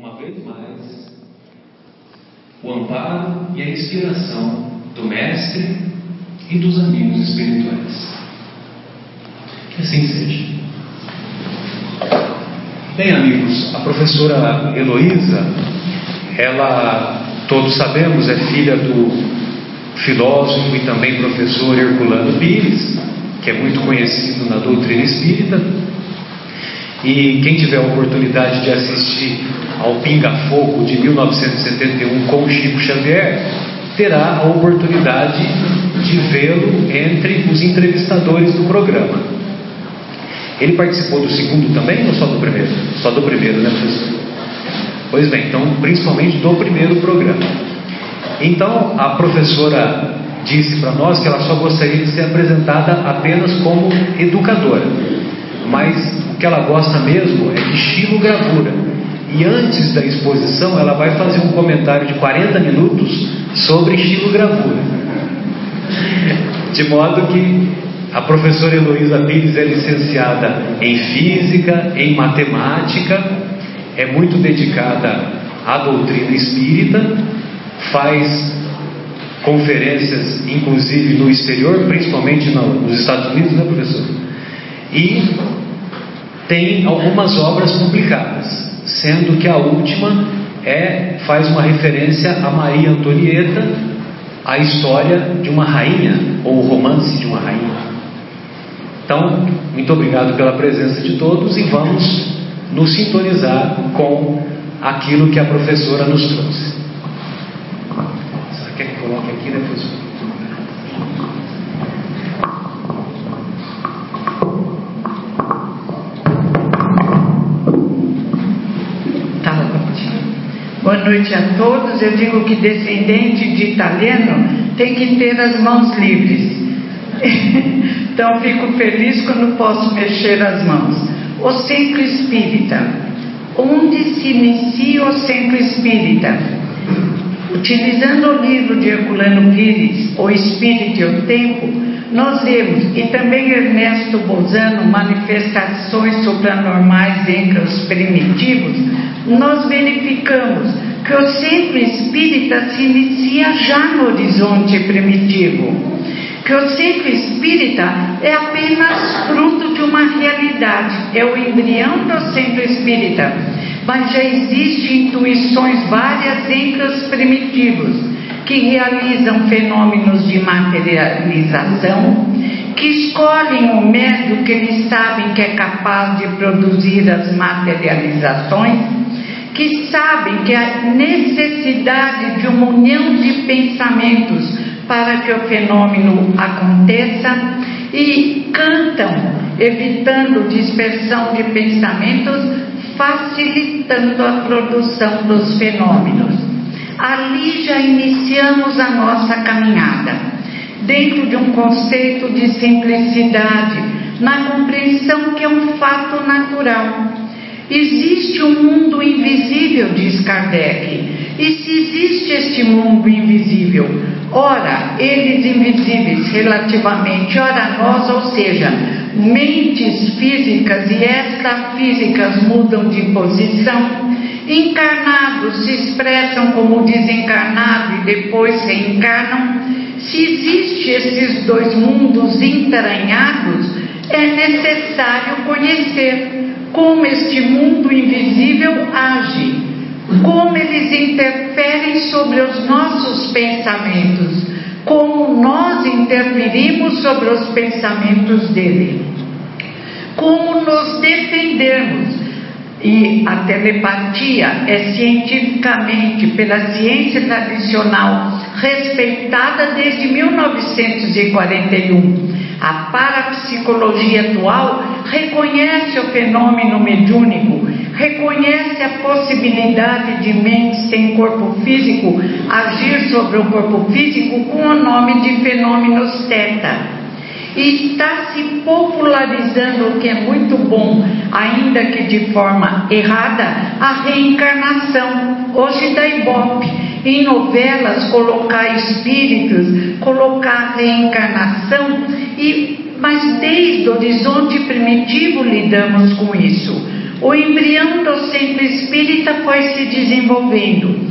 uma vez mais, o amparo e a inspiração do Mestre e dos amigos espirituais. Que assim seja. Bem, amigos, a professora Heloísa, ela, todos sabemos, é filha do filósofo e também professor Herculano Pires, que é muito conhecido na doutrina espírita. E quem tiver a oportunidade de assistir ao Pinga Fogo de 1971 com Chico Xavier, terá a oportunidade de vê-lo entre os entrevistadores do programa. Ele participou do segundo também ou só do primeiro? Só do primeiro, né, professor? Pois bem, então principalmente do primeiro programa. Então a professora disse para nós que ela só gostaria de ser apresentada apenas como educadora, mas o que ela gosta mesmo é de estilogravura. E antes da exposição, ela vai fazer um comentário de 40 minutos sobre estilogravura. De modo que a professora Heloísa Pires é licenciada em física, em matemática, é muito dedicada à doutrina espírita, faz conferências, inclusive no exterior, principalmente nos Estados Unidos, né, professor? E tem algumas obras publicadas, sendo que a última é faz uma referência a Maria Antonieta, a história de uma rainha ou o romance de uma rainha. Então, muito obrigado pela presença de todos e vamos nos sintonizar com aquilo que a professora nos trouxe. Você quer que coloque aqui, né, Boa noite a todos. Eu digo que descendente de italiano tem que ter as mãos livres. então fico feliz quando posso mexer as mãos. O centro espírita. Onde se inicia o centro espírita? Utilizando o livro de Herculano Pires, O Espírito e o Tempo, nós vemos, e também Ernesto Bozano, Manifestações Supranormais entre os Primitivos, nós verificamos que o centro espírita se inicia já no horizonte primitivo. Que o centro espírita é apenas fruto de uma realidade, é o embrião do centro espírita. Mas já existem intuições várias entre os primitivos que realizam fenômenos de materialização, que escolhem o médio que eles sabem que é capaz de produzir as materializações, que sabem que a necessidade de uma união de pensamentos para que o fenômeno aconteça e cantam, evitando dispersão de pensamentos, facilitando a produção dos fenômenos ali já iniciamos a nossa caminhada, dentro de um conceito de simplicidade, na compreensão que é um fato natural. Existe um mundo invisível, diz Kardec. E se existe este mundo invisível, ora, eles invisíveis relativamente, ora nós, ou seja, mentes físicas e extrafísicas mudam de posição, encarnados se expressam como desencarnado e depois reencarnam, se existem esses dois mundos entranhados, é necessário conhecer como este mundo invisível age, como eles interferem sobre os nossos pensamentos, como nós interferimos sobre os pensamentos dele, como nos defendermos e a telepatia é cientificamente, pela ciência tradicional, respeitada desde 1941. A parapsicologia atual reconhece o fenômeno mediúnico, reconhece a possibilidade de mente sem corpo físico agir sobre o corpo físico com o nome de fenômenos teta e está se popularizando, o que é muito bom, ainda que de forma errada, a reencarnação. Hoje da Ibope, em novelas, colocar espíritos, colocar reencarnação, e, mas desde o horizonte primitivo lidamos com isso. o embrião do centro espírita foi se desenvolvendo.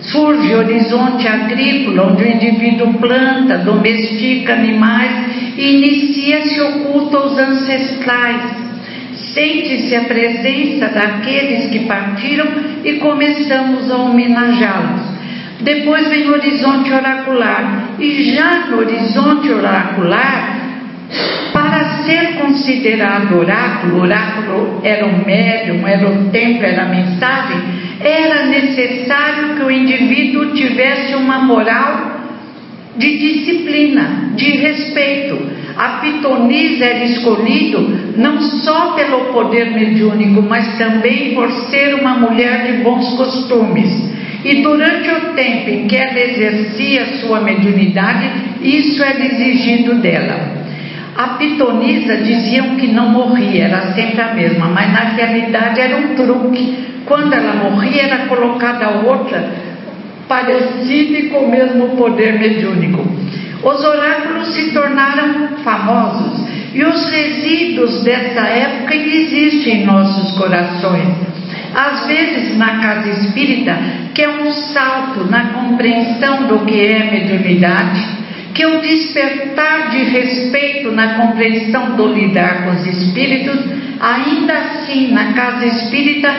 Surge o horizonte agrícola, onde o indivíduo planta, domestica animais inicia-se o culto aos ancestrais. Sente-se a presença daqueles que partiram e começamos a homenageá-los. Depois vem o horizonte oracular, e já no horizonte oracular, para ser considerado oráculo, oráculo era o médium, era o templo, era a mensagem, era necessário que o indivíduo tivesse uma moral de disciplina, de respeito. A pitonisa era escolhido não só pelo poder mediúnico, mas também por ser uma mulher de bons costumes. E durante o tempo em que ela exercia sua mediunidade, isso era exigido dela. A pitonisa diziam que não morria, era sempre a mesma, mas na realidade era um truque. Quando ela morria, era colocada outra parecida e com o mesmo poder mediúnico. Os oráculos se tornaram famosos e os resíduos dessa época existem em nossos corações. Às vezes, na casa espírita, que é um salto na compreensão do que é mediunidade, que o despertar de respeito na compreensão do lidar com os espíritos, ainda assim na casa espírita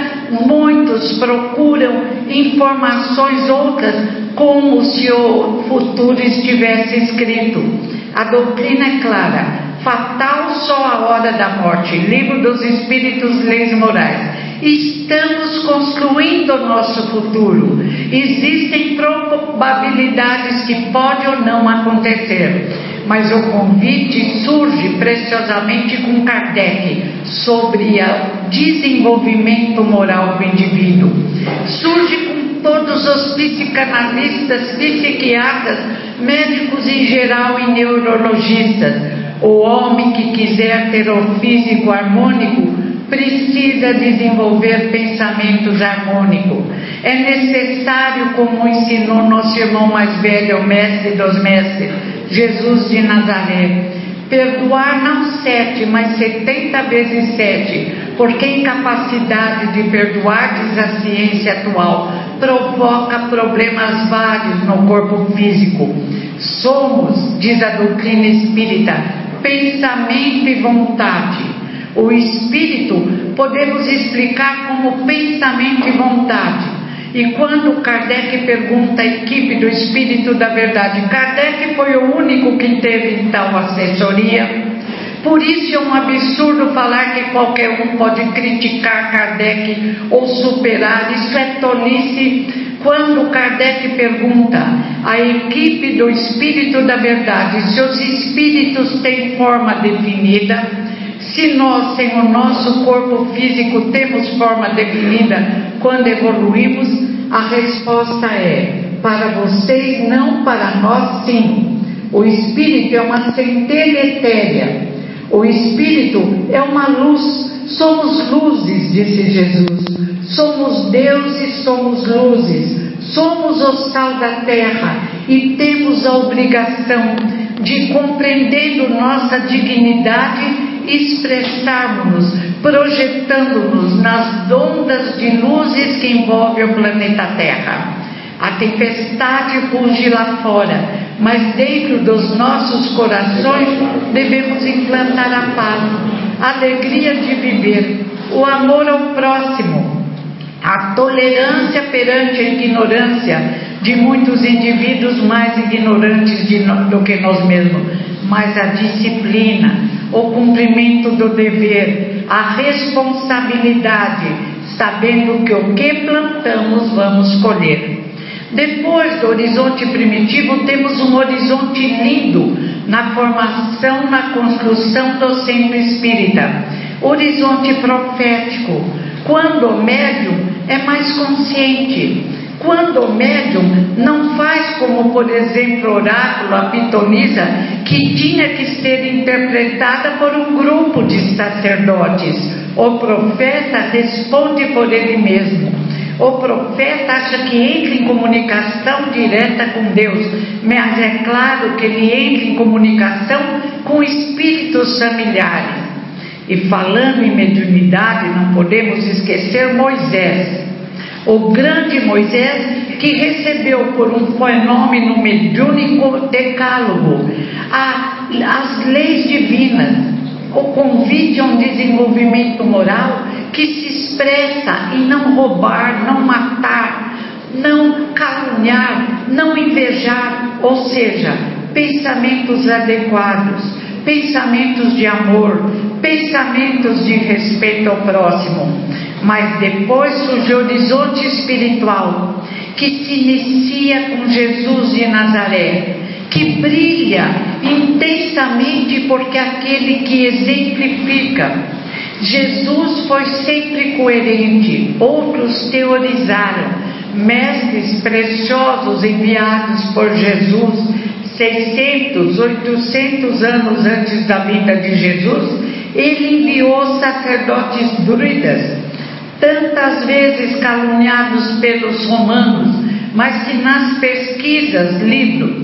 muitos procuram informações outras como se o futuro estivesse escrito. A doutrina é clara, fatal só a hora da morte. Livro dos Espíritos, Leis Morais. Estamos construindo o nosso futuro. Existem probabilidades que pode ou não acontecer. Mas o convite surge preciosamente com Kardec sobre o desenvolvimento moral do indivíduo. Surge com todos os psicanalistas, psiquiatras, médicos em geral e neurologistas. O homem que quiser ter o físico harmônico precisa desenvolver pensamento harmônico. É necessário, como ensinou nosso irmão mais velho, o mestre dos mestres, Jesus de Nazaré, perdoar não sete, mas setenta vezes sete, porque a incapacidade de perdoar, diz a ciência atual, provoca problemas vários no corpo físico. Somos, diz a doutrina espírita, pensamento e vontade. O espírito podemos explicar como pensamento e vontade. E quando Kardec pergunta à equipe do Espírito da Verdade, Kardec foi o único que teve tal assessoria. Por isso é um absurdo falar que qualquer um pode criticar Kardec ou superar. Isso é tolice. Quando Kardec pergunta à equipe do Espírito da Verdade se os espíritos têm forma definida, se nós, sem o nosso corpo físico, temos forma definida quando evoluímos, a resposta é: para vocês não, para nós sim. O espírito é uma centelha etérea. O espírito é uma luz. Somos luzes, disse Jesus. Somos Deus e somos luzes. Somos o sal da terra e temos a obrigação de, compreendendo nossa dignidade, expressarmos-nos, projetando-nos nas ondas de luzes que envolvem o planeta Terra. A tempestade ruge lá fora, mas dentro dos nossos corações devemos implantar a paz, a alegria de viver, o amor ao próximo, a tolerância perante a ignorância de muitos indivíduos mais ignorantes do que nós mesmos, mas a disciplina, o cumprimento do dever, a responsabilidade, sabendo que o que plantamos vamos colher. Depois do horizonte primitivo, temos um horizonte lindo na formação, na construção do centro espírita. Horizonte profético, quando o médium é mais consciente, quando o médium não faz como, por exemplo, o oráculo, a pitonisa, que tinha que ser interpretada por um grupo de sacerdotes. O profeta responde por ele mesmo. O profeta acha que entra em comunicação direta com Deus, mas é claro que ele entra em comunicação com espíritos familiares. E falando em mediunidade, não podemos esquecer Moisés, o grande Moisés que recebeu por um fenômeno mediúnico decálogo a, as leis divinas, o convite a um desenvolvimento moral que se expressa em não roubar, não matar, não caluniar, não invejar, ou seja, pensamentos adequados, pensamentos de amor, pensamentos de respeito ao próximo. Mas depois surge o horizonte espiritual, que se inicia com Jesus de Nazaré, que brilha intensamente porque é aquele que exemplifica. Jesus foi sempre coerente, outros teorizaram. Mestres preciosos enviados por Jesus 600, 800 anos antes da vinda de Jesus, ele enviou sacerdotes druidas, tantas vezes caluniados pelos romanos, mas que nas pesquisas, livro,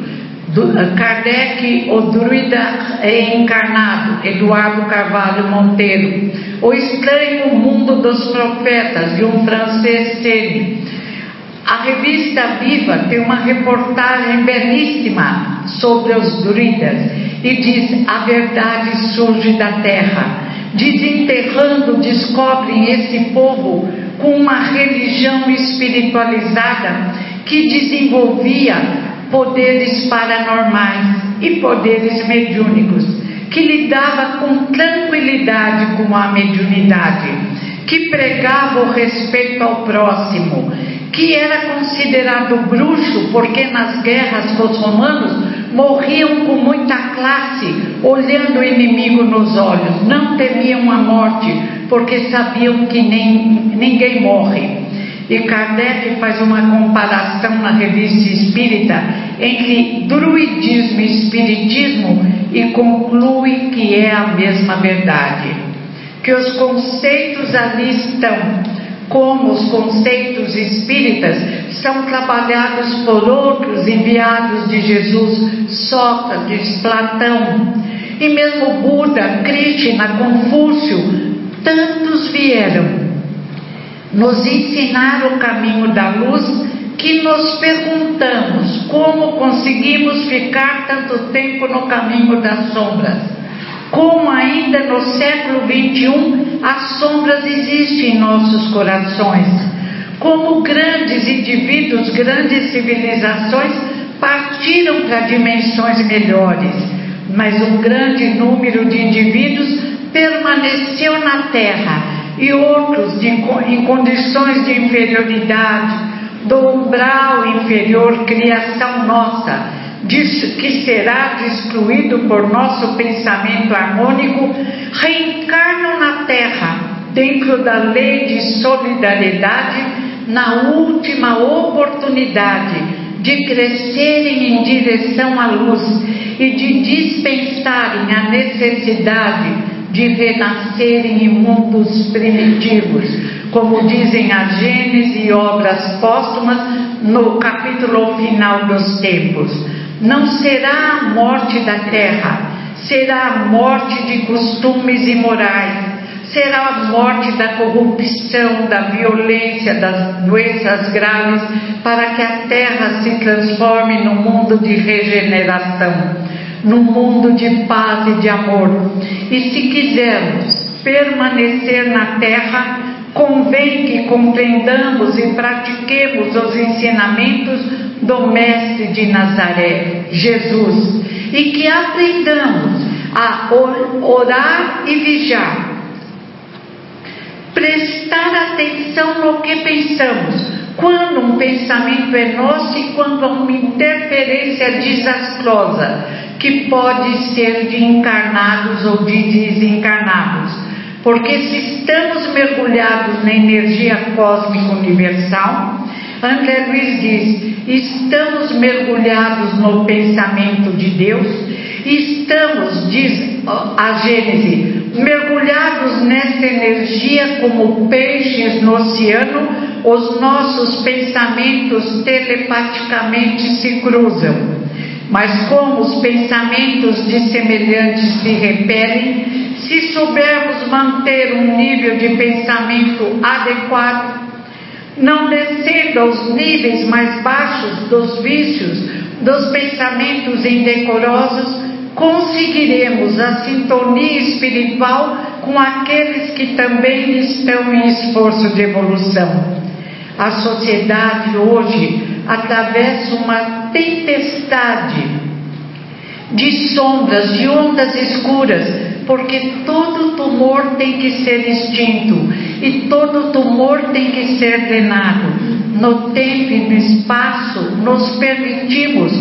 Kardec, o druida é encarnado, Eduardo Carvalho Monteiro, O Estranho Mundo dos Profetas, de um francês Sene. A revista Viva tem uma reportagem belíssima sobre os druidas e diz: a verdade surge da terra. Desenterrando, descobrem esse povo com uma religião espiritualizada que desenvolvia poderes paranormais e poderes mediúnicos, que lidava com tranquilidade com a mediunidade, que pregava o respeito ao próximo, que era considerado bruxo porque nas guerras com os romanos morriam com muita classe, olhando o inimigo nos olhos, não temiam a morte porque sabiam que nem, ninguém morre. E Kardec faz uma comparação na revista espírita entre druidismo e espiritismo e conclui que é a mesma verdade. Que os conceitos ali estão, como os conceitos espíritas, são trabalhados por outros enviados de Jesus, Sócrates, Platão, e mesmo Buda, Krishna, Confúcio, tantos vieram nos ensinar o caminho da luz, que nos perguntamos como conseguimos ficar tanto tempo no caminho das sombras. Como ainda no século XXI as sombras existem em nossos corações. Como grandes indivíduos, grandes civilizações partiram para dimensões melhores, mas um grande número de indivíduos permaneceu na Terra e outros de, em condições de inferioridade, do umbral inferior, criação nossa, que será destruído por nosso pensamento harmônico, reencarnam na Terra, dentro da lei de solidariedade, na última oportunidade de crescerem em direção à luz e de dispensarem a necessidade de renascerem em mundos primitivos, como dizem a Gênesis e obras póstumas no capítulo final dos tempos. Não será a morte da terra, será a morte de costumes imorais, será a morte da corrupção, da violência, das doenças graves, para que a terra se transforme num mundo de regeneração num mundo de paz e de amor. E se quisermos permanecer na terra, convém que compreendamos e pratiquemos os ensinamentos do Mestre de Nazaré, Jesus, e que aprendamos a orar e vigiar, prestar atenção no que pensamos, quando um pensamento é nosso e quando há uma interferência desastrosa, que pode ser de encarnados ou de desencarnados. Porque se estamos mergulhados na energia cósmica universal, André Luiz diz: estamos mergulhados no pensamento de Deus, estamos, diz a Gênese, mergulhados nessa energia como peixes no oceano, os nossos pensamentos telepaticamente se cruzam. Mas como os pensamentos de semelhantes se repelem, se soubermos manter um nível de pensamento adequado, não descendo aos níveis mais baixos dos vícios, dos pensamentos indecorosos, conseguiremos a sintonia espiritual com aqueles que também estão em esforço de evolução. A sociedade hoje atravessa uma tempestade de sombras, de ondas escuras, porque todo tumor tem que ser extinto e todo tumor tem que ser drenado. No tempo e no espaço, nos permitimos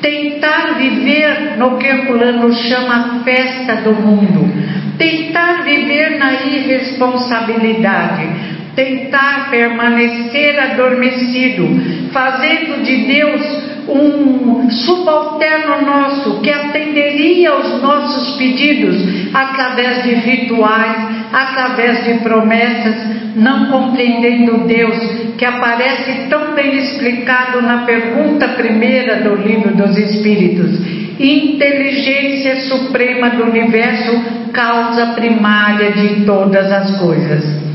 tentar viver no que Herculano chama festa do mundo, tentar viver na irresponsabilidade, tentar permanecer adormecido, fazendo de Deus um subalterno nosso que atenderia aos nossos pedidos através de rituais, através de promessas, não compreendendo Deus que aparece tão bem explicado na pergunta primeira do livro dos Espíritos. Inteligência suprema do universo, causa primária de todas as coisas.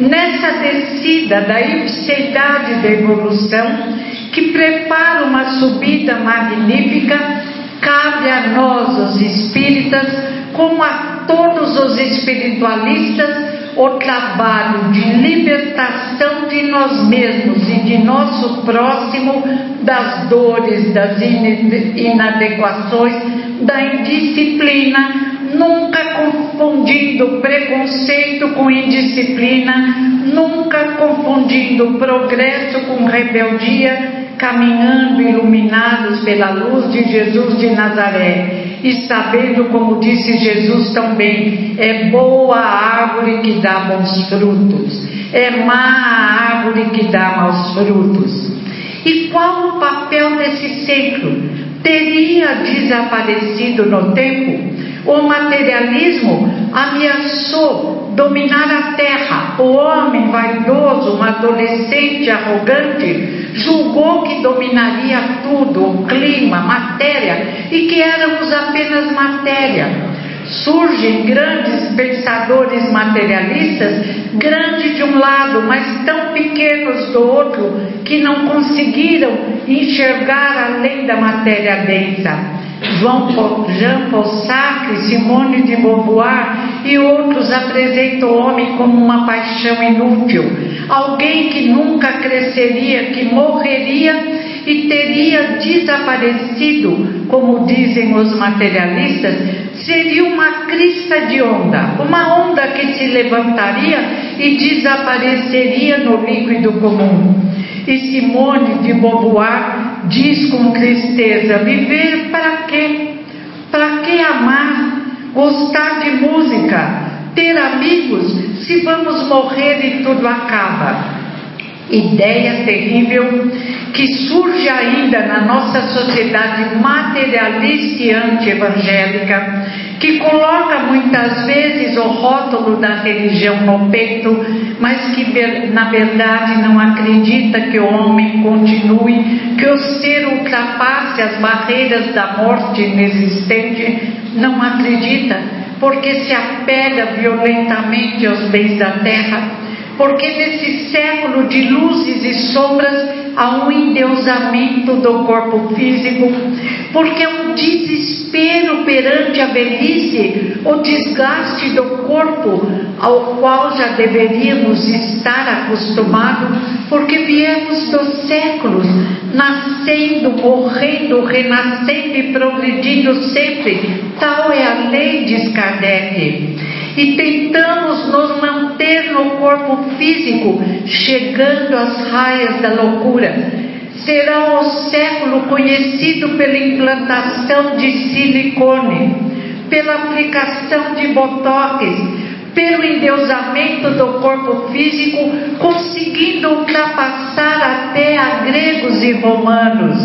Nessa descida da ipsidade da evolução, que prepara uma subida magnífica, cabe a nós, os espíritas, como a todos os espiritualistas, o trabalho de libertação de nós mesmos e de nosso próximo das dores, das inadequações, da indisciplina, nunca confundindo preconceito com indisciplina, nunca confundindo progresso com rebeldia, caminhando iluminados pela luz de Jesus de Nazaré e sabendo, como disse Jesus também, é boa a árvore que dá bons frutos, é má a árvore que dá maus frutos. E qual o papel desse ciclo? Teria desaparecido no tempo? O materialismo ameaçou dominar a terra. O homem vaidoso, um adolescente arrogante, julgou que dominaria tudo, o clima, matéria, e que éramos apenas matéria. Surgem grandes pensadores materialistas, grandes de um lado, mas tão pequenos do outro, que não conseguiram enxergar além da matéria densa. Jean Paul Sartre, Simone de Beauvoir e outros apresentam o homem como uma paixão inútil, alguém que nunca cresceria, que morreria e teria desaparecido, como dizem os materialistas, seria uma crista de onda, uma onda que se levantaria e desapareceria no líquido comum. E Simone de Beauvoir diz com tristeza: viver para quê? Para que amar? Gostar de música? Ter amigos? Se vamos morrer e tudo acaba. Ideia terrível que surge ainda na nossa sociedade materialista e anti-evangélica, que coloca muitas vezes o rótulo da religião no peito, mas que na verdade não acredita que o homem continue, que o ser ultrapasse as barreiras da morte inexistente, não acredita, porque se apega violentamente aos bens da terra porque nesse século de luzes e sombras há um endeusamento do corpo físico, porque é um desespero perante a velhice, o desgaste do corpo, ao qual já deveríamos estar acostumados, porque viemos dos séculos, nascendo, morrendo, renascendo e progredindo sempre. Tal é a lei, diz Kardec e tentamos nos manter no corpo físico, chegando às raias da loucura. Será o século conhecido pela implantação de silicone, pela aplicação de botox, pelo endeusamento do corpo físico, conseguindo ultrapassar até a gregos e romanos.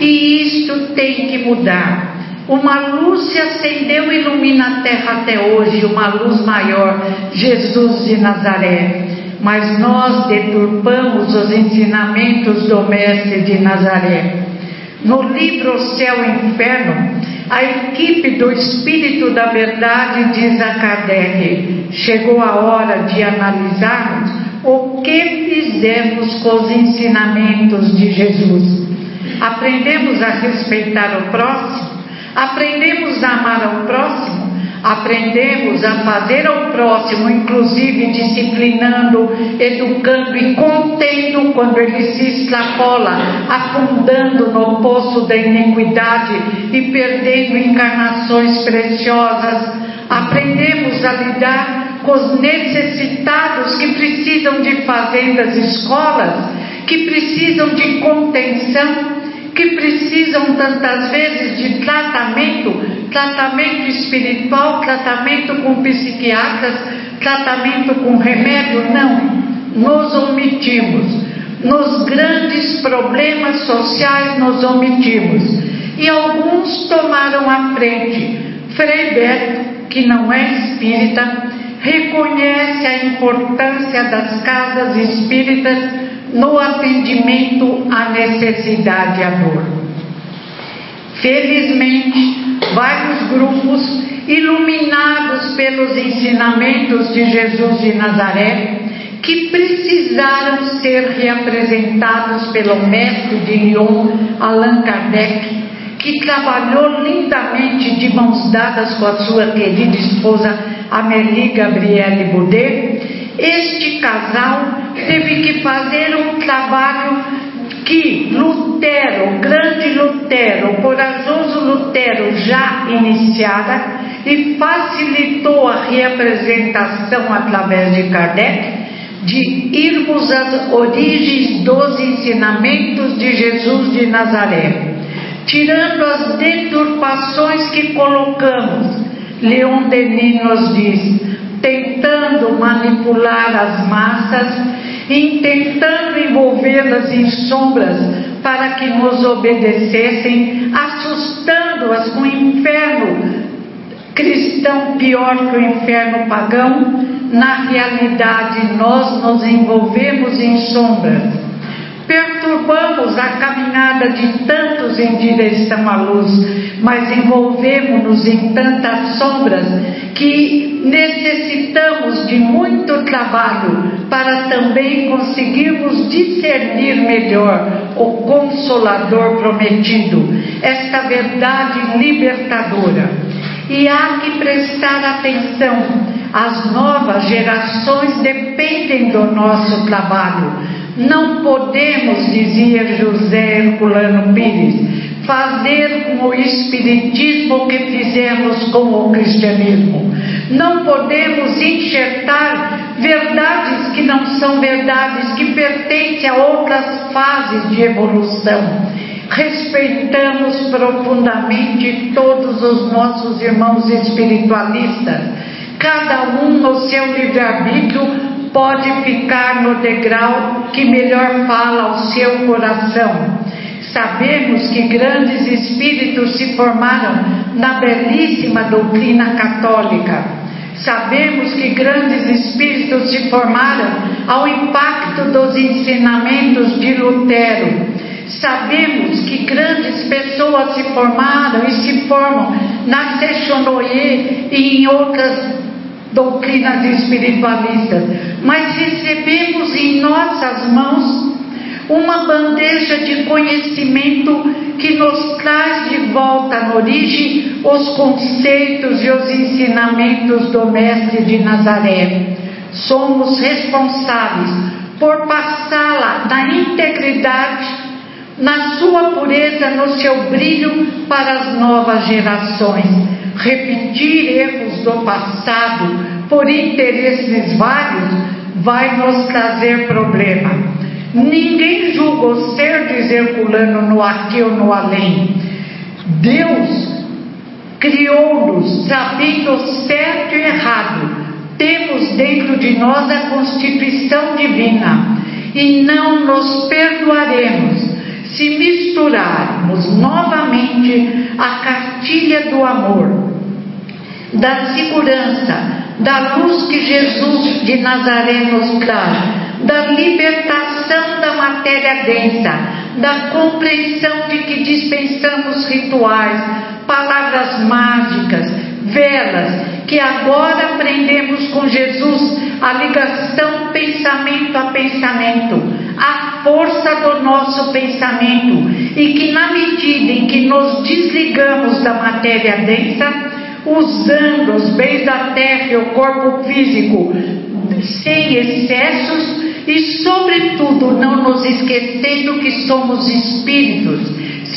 E isto tem que mudar. Uma luz se acendeu e ilumina a terra até hoje, uma luz maior, Jesus de Nazaré. Mas nós deturpamos os ensinamentos do Mestre de Nazaré. No livro Céu e Inferno, A equipe do Espírito da Verdade diz a Kardec: chegou a hora de analisarmos o que fizemos com os ensinamentos de Jesus. Aprendemos a respeitar o próximo? Aprendemos a amar ao próximo? Aprendemos a fazer ao próximo, inclusive disciplinando, educando e contendo quando ele se extrapola, afundando no poço da iniquidade e perdendo encarnações preciosas. Aprendemos a lidar com os necessitados que precisam de fazendas, escolas, que precisam de contenção que precisam tantas vezes de tratamento, tratamento espiritual, tratamento com psiquiatras, tratamento com remédio, não. Nos omitimos. Nos grandes problemas sociais nos omitimos. E alguns tomaram a frente. Frei Beto, que não é espírita, reconhece a importância das casas espíritas no atendimento à necessidade e à dor. Felizmente, vários grupos iluminados pelos ensinamentos de Jesus de Nazaré, que precisaram ser reapresentados pelo mestre de Lyon, Allan Kardec, que trabalhou lindamente de mãos dadas com a sua querida esposa Amélie Gabriele Baudet, este casal teve que fazer um trabalho que Lutero, grande Lutero, corajoso Lutero já iniciara e facilitou a reapresentação através de Kardec de irmos às origens dos ensinamentos de Jesus de Nazaré, tirando as deturpações que colocamos. Leon Denis nos diz: tentando manipular as massas e tentando envolvê-las em sombras para que nos obedecessem, assustando-as com o inferno cristão pior que o inferno pagão. Na realidade, nós nos envolvemos em sombras perturbamos a caminhada de tantos em direção à luz, mas envolvemos-nos em tantas sombras que necessitamos de muito trabalho para também conseguirmos discernir melhor o Consolador prometido, esta verdade libertadora. E há que prestar atenção, as novas gerações dependem do nosso trabalho não podemos, dizia José Herculano Pires, fazer com o Espiritismo o que fizemos com o cristianismo. Não podemos enxertar verdades que não são verdades, que pertencem a outras fases de evolução. Respeitamos profundamente todos os nossos irmãos espiritualistas, cada um no seu livre-arbítrio pode ficar no degrau que melhor fala ao seu coração. Sabemos que grandes espíritos se formaram na belíssima doutrina católica. Sabemos que grandes espíritos se formaram ao impacto dos ensinamentos de Lutero. Sabemos que grandes pessoas se formaram e se formam na Sechonoye e em outras doutrinas espiritualistas, mas recebemos em nossas mãos uma bandeja de conhecimento que nos traz de volta na origem os conceitos e os ensinamentos do Mestre de Nazaré. Somos responsáveis por passá-la na integridade, na sua pureza, no seu brilho para as novas gerações repetir erros do passado por interesses vários vai nos trazer problema. Ninguém julga o ser de Herculano no aqui ou no além. Deus criou-nos sabendo certo e errado. Temos dentro de nós a constituição divina e não nos perdoaremos se misturarmos novamente a cartilha do amor da segurança, da luz que Jesus de Nazaré nos traz, da libertação da matéria densa, da compreensão de que dispensamos rituais, palavras mágicas, velas, que agora aprendemos com Jesus a ligação pensamento a pensamento, a força do nosso pensamento, e que na medida em que nos desligamos da matéria densa, usando os bens da terra e o corpo físico sem excessos e, sobretudo, não nos esquecendo que somos espíritos,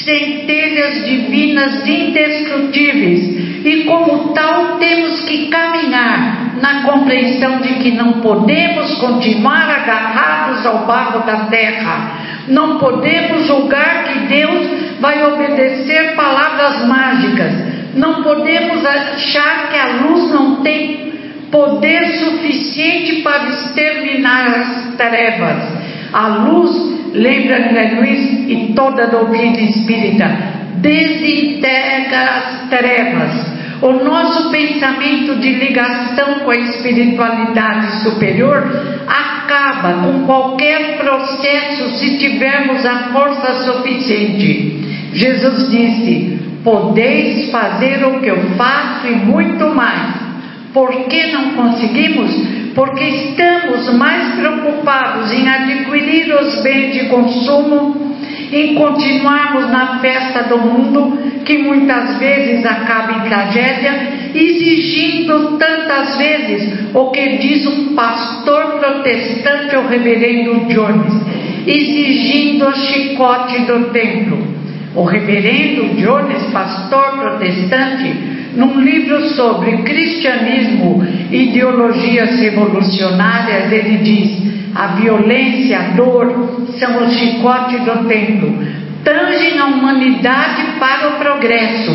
centelhas divinas indestrutíveis e, como tal, temos que caminhar na compreensão de que não podemos continuar agarrados ao barro da terra. Não podemos julgar que Deus vai obedecer palavras mágicas não podemos achar que a luz não tem poder suficiente para exterminar as trevas. A luz, lembra André Luiz e toda a doutrina espírita, desintegra as trevas. O nosso pensamento de ligação com a espiritualidade superior acaba com qualquer processo se tivermos a força suficiente. Jesus disse: Podeis fazer o que eu faço e muito mais. Por que não conseguimos? Porque estamos mais preocupados em adquirir os bens de consumo, em continuarmos na festa do mundo, que muitas vezes acaba em tragédia, exigindo tantas vezes o que diz um pastor protestante, o reverendo Jones, exigindo o chicote do templo. O reverendo Jones, pastor protestante, num livro sobre cristianismo e ideologias revolucionárias, ele diz: a violência, a dor são o chicote do tempo. Tangem a humanidade para o progresso,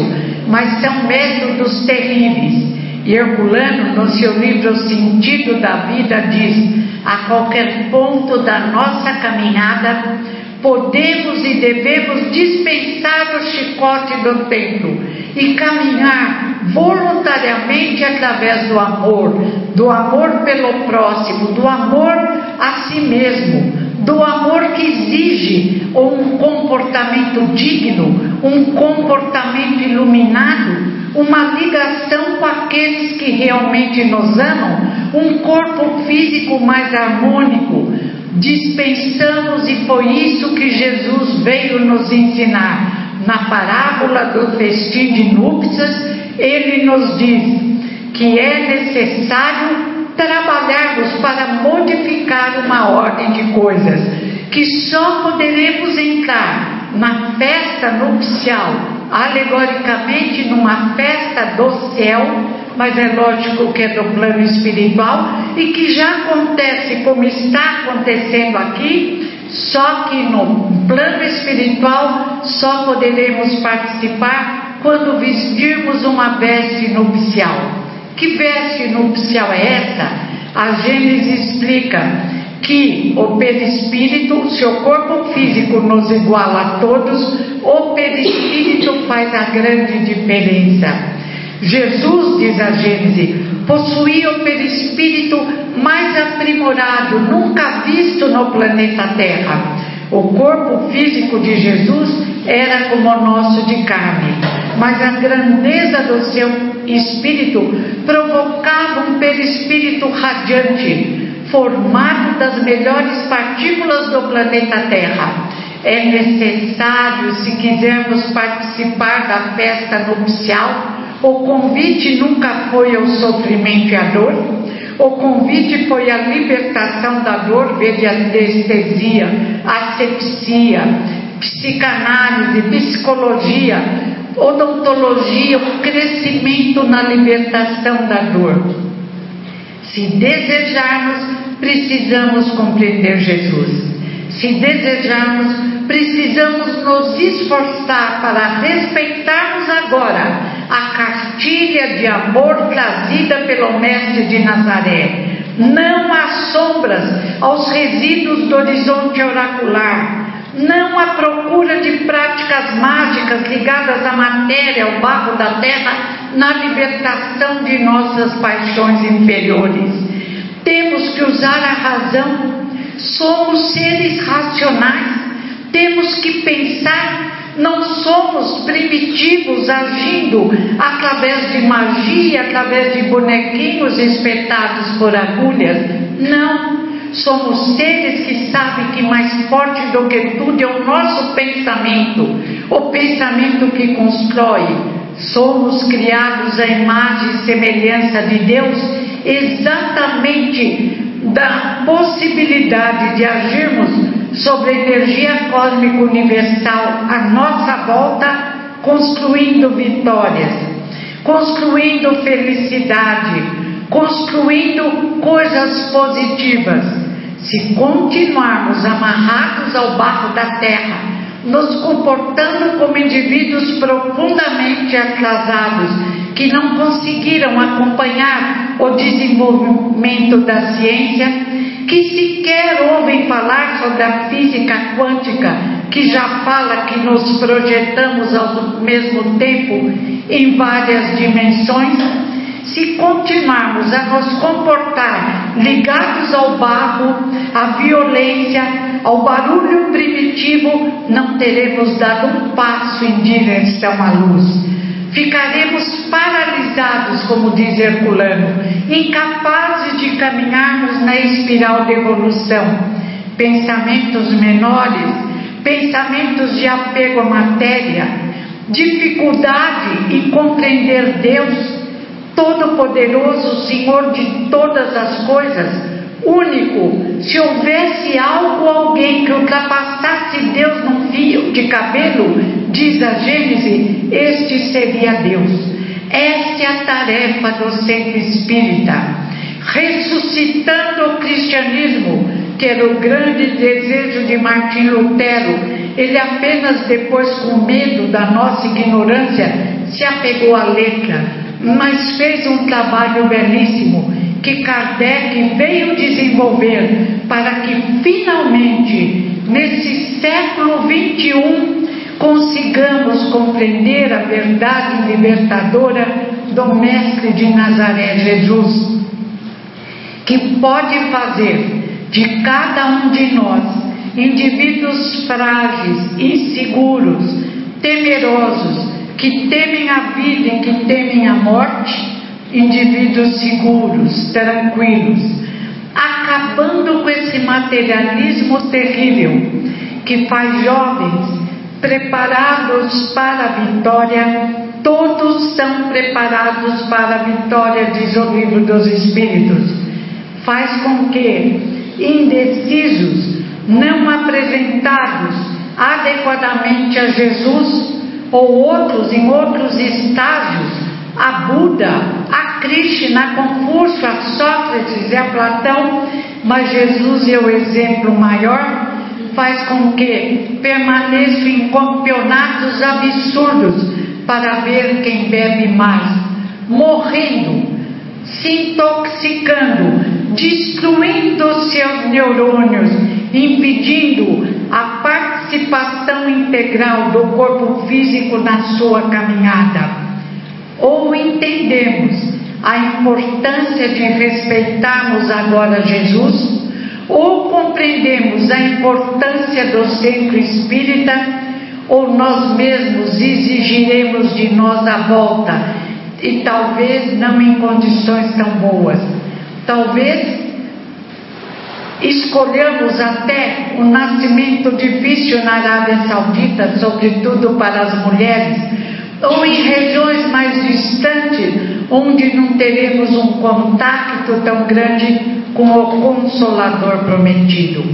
mas são métodos terríveis. E Herculano, no seu livro Sentido da Vida, diz: a qualquer ponto da nossa caminhada, podemos e devemos dispensar o chicote do tempo e caminhar voluntariamente através do amor, do amor pelo próximo, do amor a si mesmo, do amor que exige um comportamento digno, um comportamento iluminado, uma ligação com aqueles que realmente nos amam, um corpo físico mais harmônico, dispensamos e foi isso que Jesus veio nos ensinar. Na parábola do festim de núpcias, ele nos diz que é necessário trabalharmos para modificar uma ordem de coisas, que só poderemos entrar na festa nupcial, alegoricamente numa festa do céu, mas é lógico que é do plano espiritual e que já acontece como está acontecendo aqui, só que no plano espiritual só poderemos participar quando vestirmos uma veste nupcial. Que veste nupcial é essa? A Gênesis explica que o perispírito, se o corpo físico nos iguala a todos, o perispírito faz a grande diferença. Jesus, diz a Gênese, possuía o perispírito mais aprimorado, nunca visto no planeta Terra. O corpo físico de Jesus era como o nosso de carne, mas a grandeza do seu espírito provocava um perispírito radiante, formado das melhores partículas do planeta Terra. É necessário, se quisermos participar da festa nupcial, o convite nunca foi ao sofrimento e à dor. O convite foi a libertação da dor, vede anestesia, asepsia, psicanálise, psicologia, odontologia, o crescimento na libertação da dor. Se desejarmos, precisamos compreender Jesus. Se desejarmos, precisamos nos esforçar para respeitarmos agora a cartilha de amor trazida pelo Mestre de Nazaré. Não há sombras aos resíduos do horizonte oracular. Não há procura de práticas mágicas ligadas à matéria, ao barro da terra, na libertação de nossas paixões inferiores. Temos que usar a razão. Somos seres racionais. Temos que pensar Não somos primitivos agindo através de magia, através de bonequinhos espetados por agulhas. Não. Somos seres que sabem que mais forte do que tudo é o nosso pensamento, o pensamento que constrói. Somos criados à imagem e semelhança de Deus, exatamente da possibilidade de agirmos sobre a energia cósmica universal à nossa volta, construindo vitórias, construindo felicidade, construindo coisas positivas. Se continuarmos amarrados ao barro da terra, nos comportando como indivíduos profundamente atrasados, que não conseguiram acompanhar o desenvolvimento da ciência, que sequer ouvem falar sobre a física quântica, que já fala que nos projetamos ao mesmo tempo em várias dimensões, se continuarmos a nos comportar ligados ao barro, à violência, ao barulho primitivo, não teremos dado um passo em direção à luz. Ficaremos paralisados, como diz Herculano, incapazes de caminharmos na espiral de evolução. Pensamentos menores, pensamentos de apego à matéria, dificuldade em compreender Deus Todo-Poderoso, Senhor de todas as coisas, único, se houvesse algo, alguém que ultrapassasse Deus num fio de cabelo, diz a Gênese, este seria Deus. Essa é a tarefa do centro espírita, ressuscitando o cristianismo, que era o grande desejo de Martim Lutero. Ele apenas depois, com medo da nossa ignorância, se apegou à letra, mas fez um trabalho belíssimo que Kardec veio desenvolver para que finalmente, nesse século 21, consigamos compreender a verdade libertadora do Mestre de Nazaré, Jesus, que pode fazer de cada um de nós, indivíduos frágeis, inseguros, temerosos, que temem a vida e que temem a morte, indivíduos seguros, tranquilos, acabando com esse materialismo terrível que faz jovens preparados para a vitória, todos são preparados para a vitória, diz o livro dos Espíritos. Faz com que indecisos, não apresentados adequadamente a Jesus, ou outros em outros estágios, a Buda, a Krishna, a Confúcio, a Sócrates e a Platão, mas Jesus é o exemplo maior, faz com que permaneçam em campeonatos absurdos para ver quem bebe mais, morrendo, se intoxicando, destruindo seus neurônios, impedindo a participação integral do corpo físico na sua caminhada. Ou entendemos a importância de respeitarmos agora Jesus, ou compreendemos a importância do centro espírita, ou nós mesmos exigiremos de nós a volta, e talvez não em condições tão boas. Talvez Escolhemos até o nascimento difícil na Arábia Saudita, sobretudo para as mulheres, ou em regiões mais distantes, onde não teremos um contato tão grande com o Consolador prometido.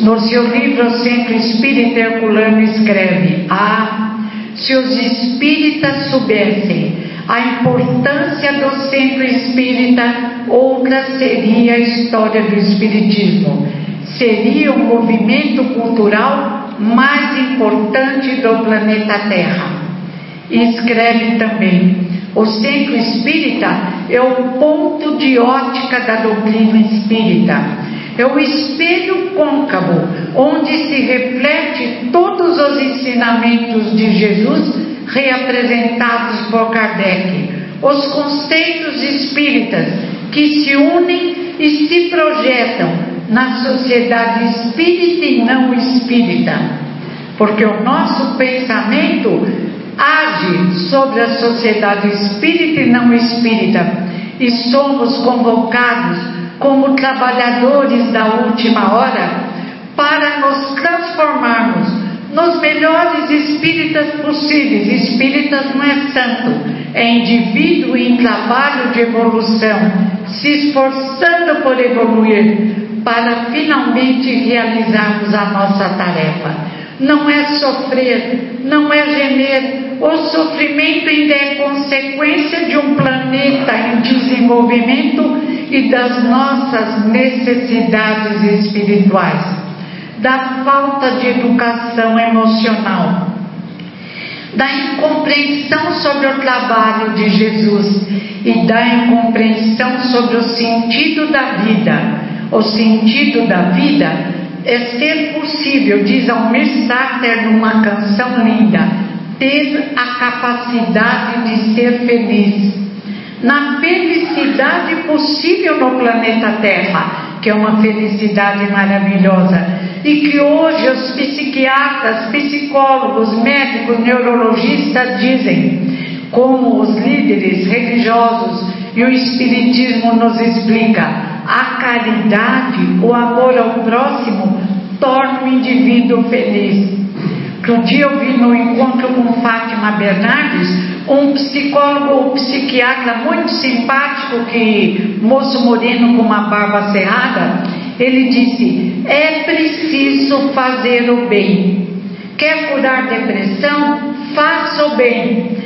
No seu livro Centro Espírita Herculano escreve: Ah, se os espíritas soubessem a importância do centro espírita, outra seria a história do espiritismo. Seria o movimento cultural mais importante do planeta Terra. E escreve também: o centro espírita é o ponto de ótica da doutrina espírita. É o espelho côncavo onde se reflete todos os ensinamentos de Jesus reapresentados por Kardec, os conceitos espíritas que se unem e se projetam na sociedade espírita e não espírita. porque o nosso pensamento age sobre a sociedade espírita e não espírita, e somos convocados como trabalhadores da última hora para nos transformarmos nos melhores espíritas possíveis. Espíritas não é santo, é indivíduo em trabalho de evolução, se esforçando por evoluir, para finalmente realizarmos a nossa tarefa. Não é sofrer, não é gemer. O sofrimento ainda é consequência de um planeta em desenvolvimento e das nossas necessidades espirituais da falta de educação emocional, da incompreensão sobre o trabalho de Jesus e da incompreensão sobre o sentido da vida. O sentido da vida é ser possível, diz Almir Sater numa canção linda, ter a capacidade de ser feliz. Na felicidade possível no planeta Terra, que é uma felicidade maravilhosa e que hoje os psiquiatras, psicólogos, médicos, neurologistas dizem, como os líderes religiosos e o Espiritismo nos explica, a caridade, o amor ao próximo, torna o indivíduo feliz. Um dia eu vi no encontro com Fátima Bernardes um psicólogo ou psiquiatra muito simpático, que moço moreno com uma barba cerrada, ele disse: é preciso fazer o bem. Quer curar depressão? Faça o bem.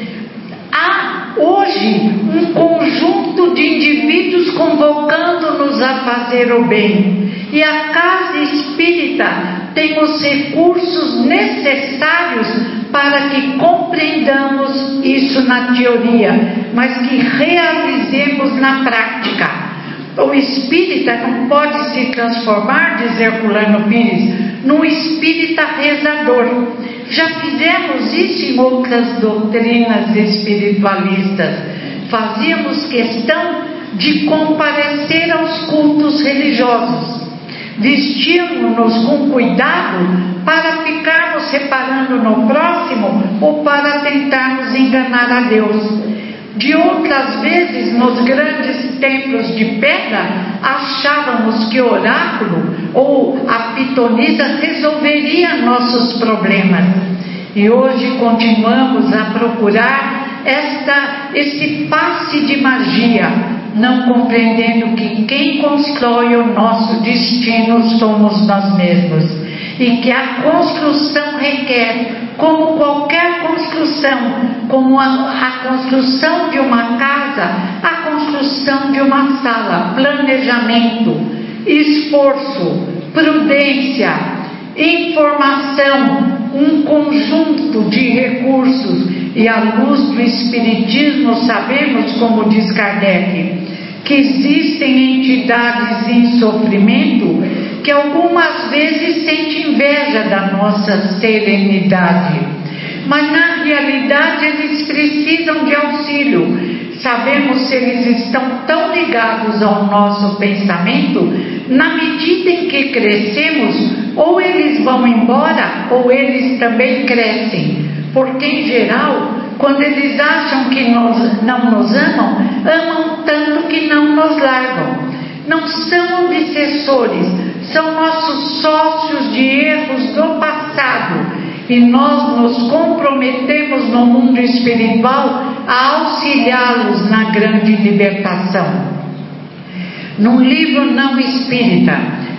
Há hoje um conjunto de indivíduos convocando-nos a fazer o bem. E a casa espírita tem os recursos necessários para que compreendamos isso na teoria, mas que realizemos na prática. O espírita não pode se transformar, diz Herculano Pires, num espírita rezador. Já fizemos isso em outras doutrinas espiritualistas. Fazíamos questão de comparecer aos cultos religiosos. Vestíamos-nos com cuidado para ficarmos reparando no próximo ou para tentarmos enganar a Deus. De outras vezes, nos grandes templos de pedra, achávamos que oráculo ou a pitonisa resolveria nossos problemas. E hoje continuamos a procurar esta, esse passe de magia, não compreendendo que quem constrói o nosso destino somos nós mesmos. E que a construção requer como qualquer construção, como a, a, construção de uma casa, a construção de uma sala, planejamento, esforço, prudência, informação, um conjunto de recursos. E à luz do Espiritismo, sabemos, como diz Kardec, que existem entidades em sofrimento que algumas vezes sente inveja da nossa serenidade. Mas na realidade eles precisam de auxílio. Sabemos se eles estão tão ligados ao nosso pensamento, na medida em que crescemos, ou eles vão embora, ou eles também crescem. Porque em geral, quando eles acham que não nos amam, amam tanto que não nos largam. Não são obsessores, são nossos sócios de erros do passado e nós nos comprometemos no mundo espiritual a auxiliá-los na grande libertação. Num livro não espírita,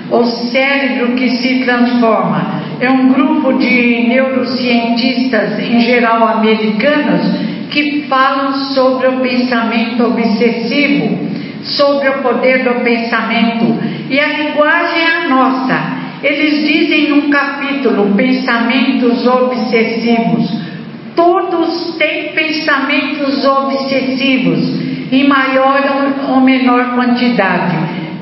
O Cérebro que se Transforma, é um grupo de neurocientistas, em geral americanos, que falam sobre o pensamento obsessivo, sobre o poder do pensamento e a linguagem é a nossa. Eles dizem num capítulo pensamentos obsessivos. Todos têm pensamentos obsessivos, em maior ou menor quantidade.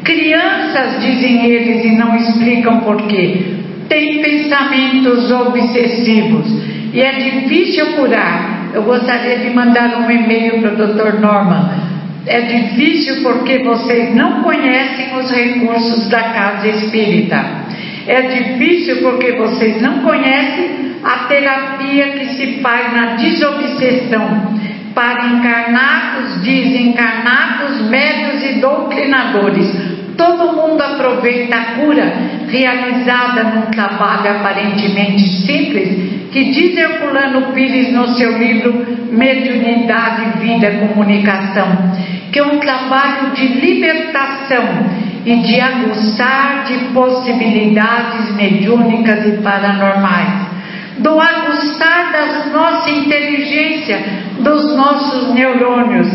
Crianças, dizem eles, e não explicam porquê, têm pensamentos obsessivos e é difícil curar. Eu gostaria de mandar um e-mail para o Dr. Norman é difícil porque vocês não conhecem os recursos da casa espírita. É difícil porque vocês não conhecem a terapia que se faz na desobsessão para encarnados, desencarnados, médios e doutrinadores. Todo mundo aproveita a cura realizada num trabalho aparentemente simples, que diz Herculano Pires no seu livro Mediunidade, Vida Comunicação, que é um trabalho de libertação e de aguçar de possibilidades mediúnicas e paranormais do aguçar da nossa inteligência, dos nossos neurônios,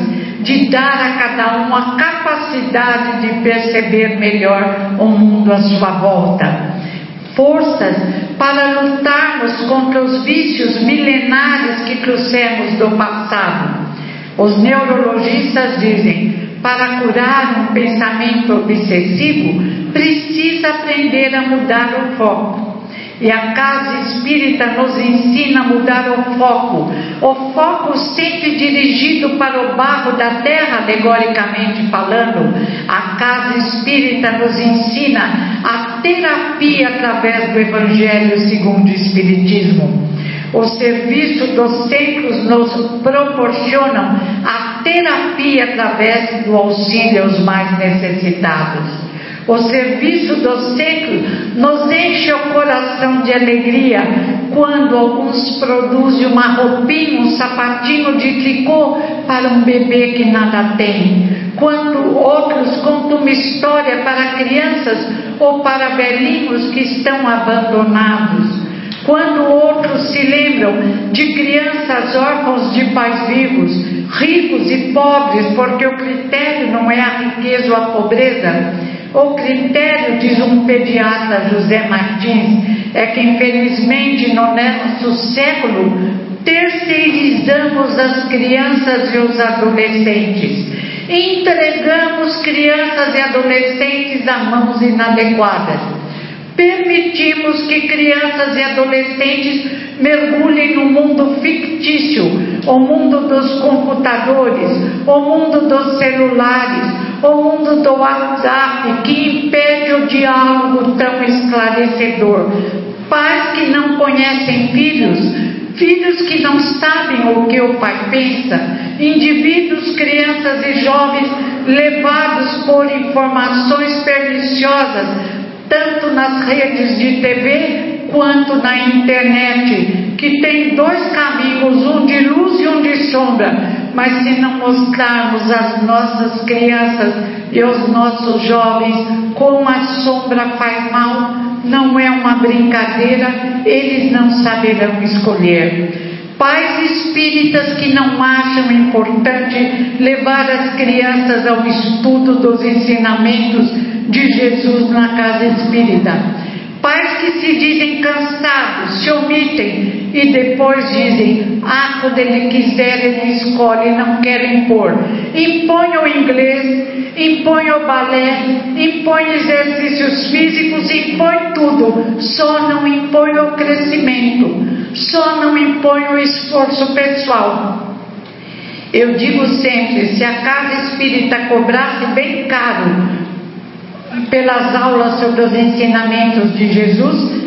de dar a cada um a capacidade de perceber melhor o mundo à sua volta. Forças para lutarmos contra os vícios milenares que trouxemos do passado. Os neurologistas dizem: para curar um pensamento obsessivo, precisa aprender a mudar o foco. E a casa espírita nos ensina a mudar o foco. O foco sempre dirigido para o barro da terra, alegoricamente falando. A casa espírita nos ensina a terapia através do Evangelho segundo o Espiritismo. O serviço dos centros nos proporcionam a terapia através do auxílio aos mais necessitados. O serviço do século nos enche o coração de alegria quando alguns produzem uma roupinha, um sapatinho de tricô para um bebê que nada tem. Quando outros contam uma história para crianças ou para velhinhos que estão abandonados. Quando outros se lembram de crianças órfãos de pais vivos, ricos e pobres, porque o critério não é a riqueza ou a pobreza, o critério, diz um pediatra José Martins, é que infelizmente no nosso século terceirizamos as crianças e os adolescentes. Entregamos crianças e adolescentes a mãos inadequadas. Permitimos que crianças e adolescentes mergulhem no mundo fictício, o mundo dos computadores, o mundo dos celulares, o mundo do WhatsApp que impede o diálogo tão esclarecedor. Pais que não conhecem filhos, filhos que não sabem o que o pai pensa, indivíduos, crianças e jovens levados por informações perniciosas, tanto nas redes de TV quanto na internet, que tem dois caminhos, um de luz e um de sombra mas se não mostrarmos às nossas crianças e aos nossos jovens como a sombra faz mal, não é uma brincadeira, eles não saberão escolher. Pais espíritas que não acham importante levar as crianças ao estudo dos ensinamentos de Jesus na casa espírita Pais que se dizem cansados, se omitem e depois dizem: Ah, quando ele quiser, ele escolhe, não quer impor. Impõe o inglês, impõe o balé, impõe exercícios físicos, impõe tudo, só não impõe o crescimento, só não impõe o esforço pessoal. Eu digo sempre: se a casa espírita cobrasse bem caro pelas aulas sobre os ensinamentos de Jesus,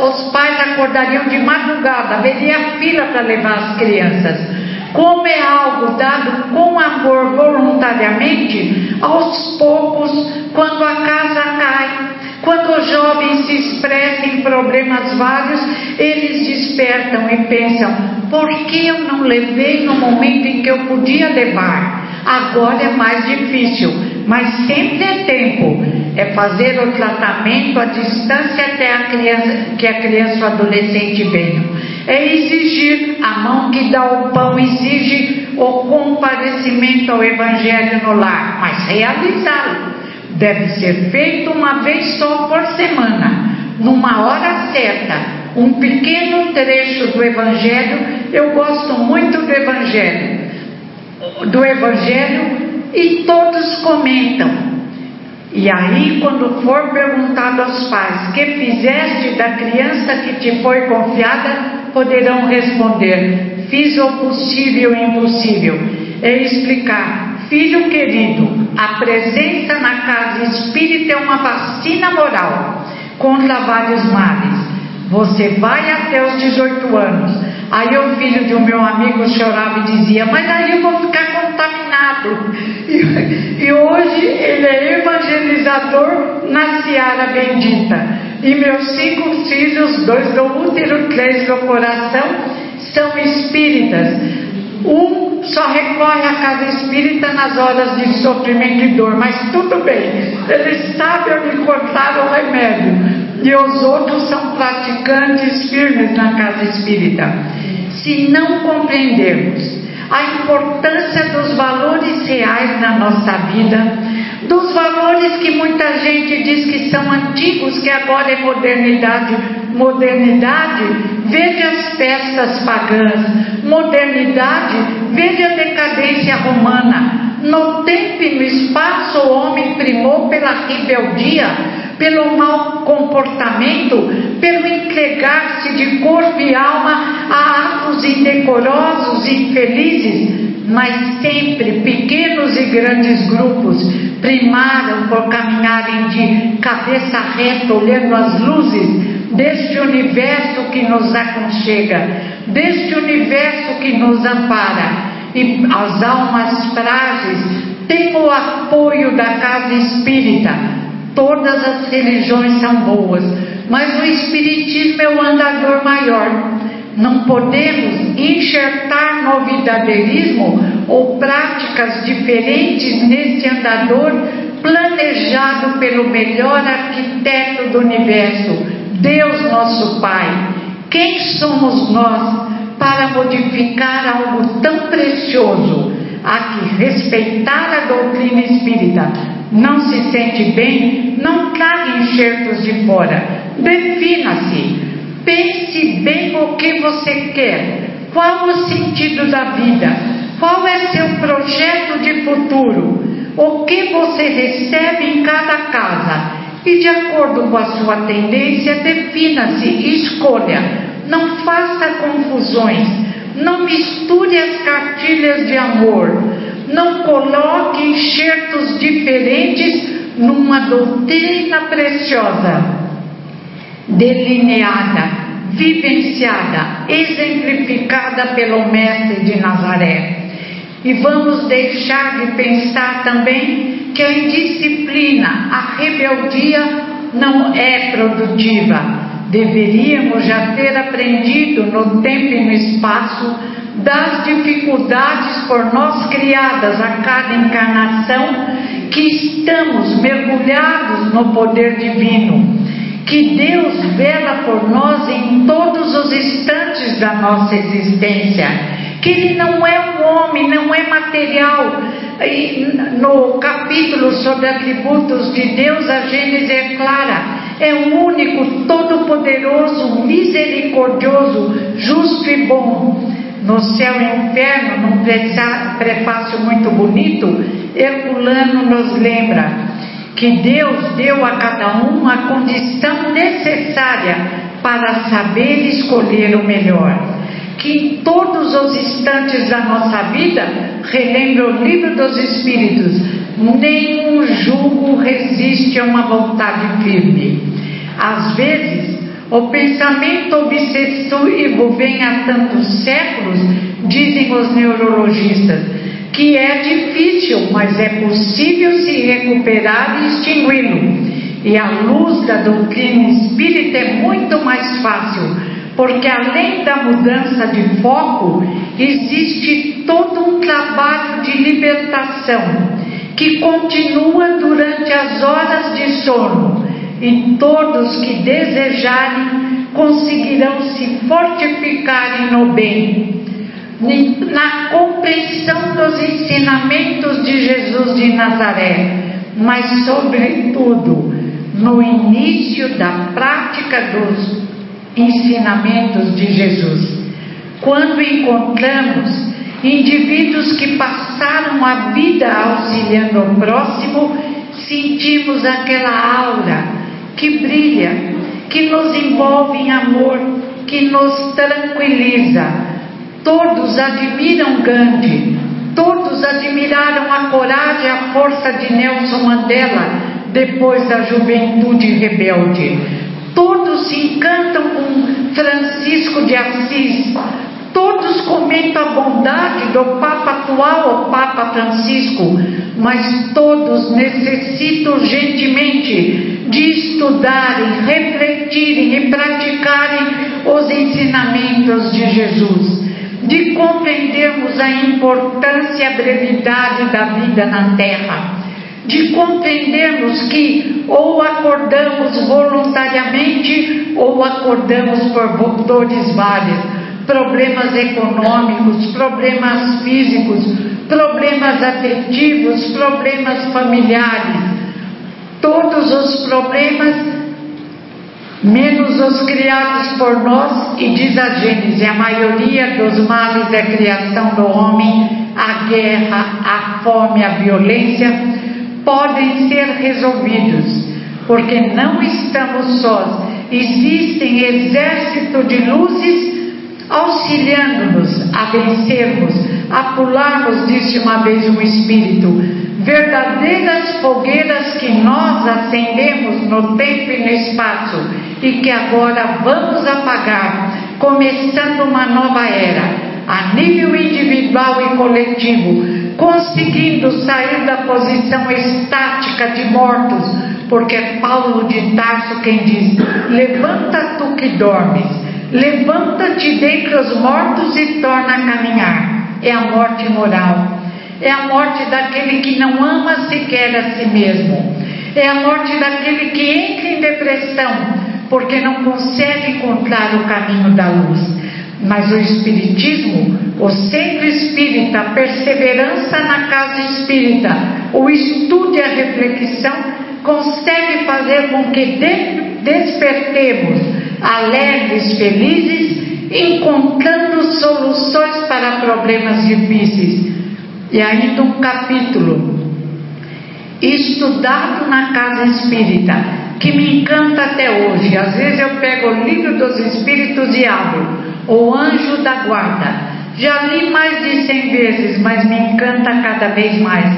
os pais acordariam de madrugada, haveria fila para levar as crianças. Como é algo dado com amor voluntariamente, aos poucos, quando a casa cai, quando os jovens se expressam em problemas vários, eles despertam e pensam: por que eu não levei no momento em que eu podia levar? Agora é mais difícil, mas sempre é tempo. É fazer o tratamento à distância até a criança, que a criança ou adolescente venha. É exigir, a mão que dá o pão exige o comparecimento ao Evangelho no lar, mas realizá-lo. Deve ser feito uma vez só por semana, numa hora certa. Um pequeno trecho do Evangelho, eu gosto muito do Evangelho do Evangelho e todos comentam. E aí, quando for perguntado aos pais, que fizeste da criança que te foi confiada, poderão responder: fiz o possível e impossível. É explicar, filho querido, a presença na casa espírita é uma vacina moral contra vários males. Você vai até os 18 anos. Aí o filho de um meu amigo chorava e dizia: Mas aí eu vou ficar contaminado. E, e hoje ele é evangelizador na Seara Bendita. E meus cinco filhos, dois do útero, três do coração, são espíritas. Um só recorre à casa espírita nas horas de sofrimento e dor, mas tudo bem, ele sabe onde encontrar o remédio. E os outros são praticantes firmes na casa espírita. Se não compreendermos a importância dos valores reais na nossa vida, dos valores que muita gente diz que são antigos, que agora é modernidade. Modernidade, veja as festas pagãs. Modernidade, veja a decadência romana. No tempo e no espaço, o homem primou pela rebeldia, pelo mau comportamento, pelo entregar-se de corpo e alma a indecorosos e infelizes, mas sempre pequenos e grandes grupos primaram por caminharem de cabeça reta, olhando as luzes deste universo que nos aconchega, deste universo que nos ampara. E as almas frágeis têm o apoio da casa espírita. Todas as religiões são boas, mas o Espiritismo é o andador maior. Não podemos enxertar novidadeirismo ou práticas diferentes nesse andador planejado pelo melhor arquiteto do universo, Deus nosso Pai. Quem somos nós para modificar algo tão precioso? Há que respeitar a doutrina espírita. Não se sente bem? Não traga enxertos de fora. Defina-se Pense bem o que você quer, qual o sentido da vida, qual é seu projeto de futuro, o que você recebe em cada casa. E de acordo com a sua tendência, defina-se e escolha. Não faça confusões, não misture as cartilhas de amor, não coloque enxertos diferentes numa doutrina preciosa delineada, vivenciada, exemplificada pelo Mestre de Nazaré. E vamos deixar de pensar também que a indisciplina, a rebeldia não é produtiva. Deveríamos já ter aprendido no tempo e no espaço das dificuldades por nós criadas a cada encarnação que estamos mergulhados no poder divino que Deus vela por nós em todos os instantes da nossa existência, que Ele não é um homem, não é material. no capítulo sobre atributos de Deus, a Gênesis é clara: é o único, todo-poderoso, misericordioso, justo e bom. No céu e inferno, num prefácio muito bonito, Herculano nos lembra que Deus deu a cada um a condição necessária para saber escolher o melhor. Que em todos os instantes da nossa vida, relembra o livro dos Espíritos, nenhum jugo resiste a uma vontade firme. Às vezes, o pensamento obsessivo vem há tantos séculos, dizem os neurologistas, que é difícil, mas é possível se recuperar e extingui-lo. E a luz da doutrina espírita é muito mais fácil, porque além da mudança de foco, existe todo um trabalho de libertação que continua durante as horas de sono, e todos que desejarem conseguirão se fortificarem no bem na compreensão dos ensinamentos de Jesus de Nazaré, mas, sobretudo, no início da prática dos ensinamentos de Jesus. Quando encontramos indivíduos que passaram a vida auxiliando o próximo, sentimos aquela aura que brilha, que nos envolve em amor, que nos tranquiliza Todos admiram Gandhi, todos admiraram a coragem e a força de Nelson Mandela depois da juventude rebelde. Todos se encantam com Francisco de Assis. Todos comentam a bondade do Papa atual, o Papa Francisco, mas todos necessitam urgentemente de estudarem, refletirem e praticarem os ensinamentos de Jesus, de compreendermos a importância e a brevidade da vida na Terra de compreendermos que ou acordamos voluntariamente ou acordamos por dores várias, problemas econômicos, problemas físicos, problemas afetivos, problemas familiares, todos os problemas, menos os criados por nós, e diz a Gênesis, a maioria dos males da criação do homem, a guerra, a fome, a violência, podem ser resolvidos, porque não estamos sós. Existem exército de luzes auxiliando-nos a vencermos, a pularmos, disse uma vez um espírito, verdadeiras fogueiras que nós acendemos no tempo e no espaço e que agora vamos apagar, começando uma nova era, a nível individual e coletivo, conseguindo sair da posição estática de mortos, porque é Paulo de Tarso quem diz: Levanta tu que dormes, levanta-te dentre os mortos e torna a caminhar. É a morte moral, é a morte daquele que não ama sequer a si mesmo, é a morte daquele que entra em depressão porque não consegue encontrar o caminho da luz. Mas o Espiritismo, o centro espírita, a perseverança na casa espírita, o estudo e a reflexão consegue fazer com que despertemos alegres, felizes, encontrando soluções para problemas difíceis. E ainda um capítulo estudado na casa espírita, que me encanta até hoje. Às vezes eu pego o livro dos espíritos e abro o anjo da guarda. Já li mais de cem vezes, mas me encanta cada vez mais.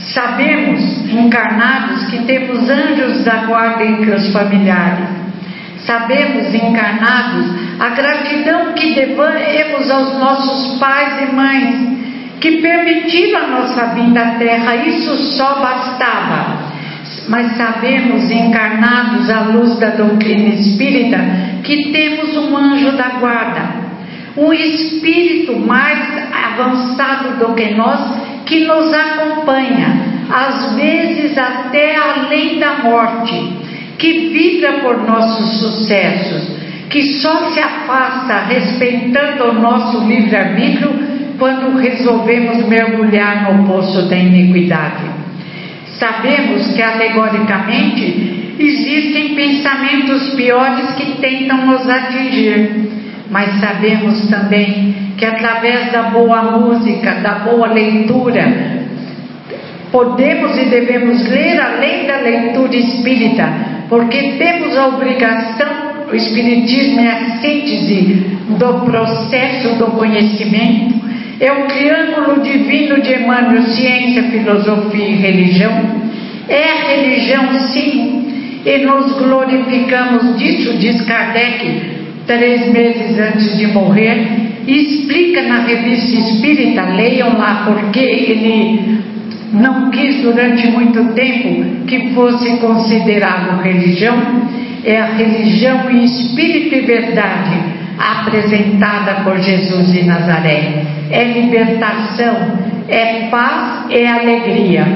Sabemos, encarnados, que temos anjos da guarda entre os familiares. Sabemos, encarnados, a gratidão que devemos aos nossos pais e mães que permitiram a nossa vinda à Terra. Isso só bastava mas sabemos, encarnados à luz da doutrina espírita, que temos um anjo da guarda, um espírito mais avançado do que nós, que nos acompanha, às vezes até além da morte, que vibra por nossos sucessos, que só se afasta respeitando o nosso livre-arbítrio quando resolvemos mergulhar no poço da iniquidade. Sabemos que alegoricamente existem pensamentos piores que tentam nos atingir, mas sabemos também que através da boa música, da boa leitura, podemos e devemos ler além da leitura espírita, porque temos a obrigação, o Espiritismo é a síntese do processo do conhecimento é o triângulo divino de Emmanuel, ciência, filosofia e religião. É a religião, sim, e nos glorificamos disso, diz Kardec, três meses antes de morrer. Explica na revista espírita, leiam lá, porque ele não quis durante muito tempo que fosse considerado religião. É a religião em espírito e verdade apresentada por Jesus de Nazaré. É libertação, é paz, é alegria.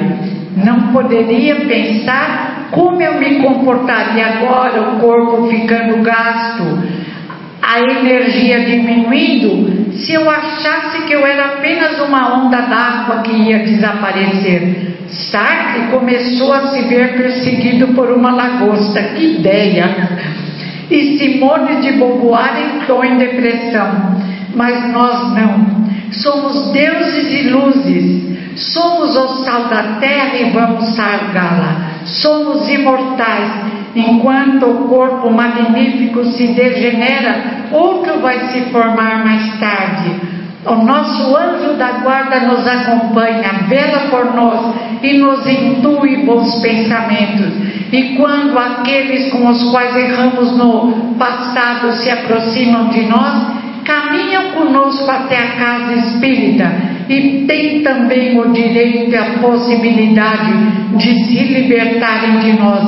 Não poderia pensar como eu me comportaria agora, o corpo ficando gasto, a energia diminuindo, se eu achasse que eu era apenas uma onda d'água que ia desaparecer. Sartre começou a se ver perseguido por uma lagosta. Que ideia! E Simone de Beauvoir entrou em depressão. Mas nós não. Somos deuses e luzes. Somos o sal da terra e vamos salgá-la. Somos imortais. Enquanto o corpo magnífico se degenera, outro vai se formar mais tarde. O nosso anjo da guarda nos acompanha, vela por nós e nos intui bons pensamentos E quando aqueles com os quais erramos no passado se aproximam de nós, caminham conosco até a casa espírita e têm também o direito e a possibilidade de se libertarem de nós,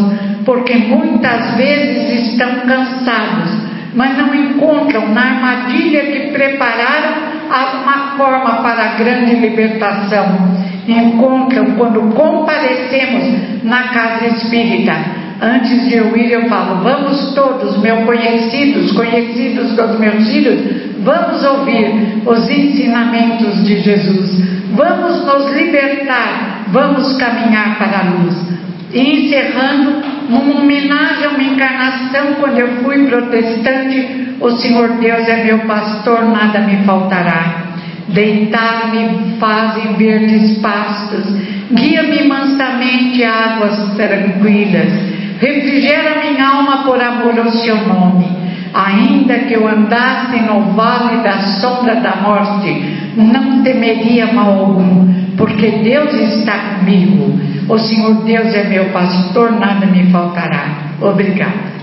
porque muitas vezes estão cansados, mas não encontram na armadilha que prepararam uma forma para a grande libertação. Encontram quando comparecemos na casa espírita Antes de eu ir, eu falo: vamos todos, meus conhecidos, conhecidos dos meus filhos, vamos ouvir os ensinamentos de Jesus, vamos nos libertar, vamos caminhar para a luz. E encerrando, uma homenagem a uma encarnação, quando eu fui protestante, o Senhor Deus é meu pastor, nada me faltará. Deitar-me faz em verdes pastos, guia-me mansamente a águas tranquilas refrigera minha alma por amor ao seu nome. Ainda que eu andasse no vale da sombra da morte, não temeria mal algum, porque Deus está comigo. O Senhor Deus é meu pastor, nada me faltará. Obrigada.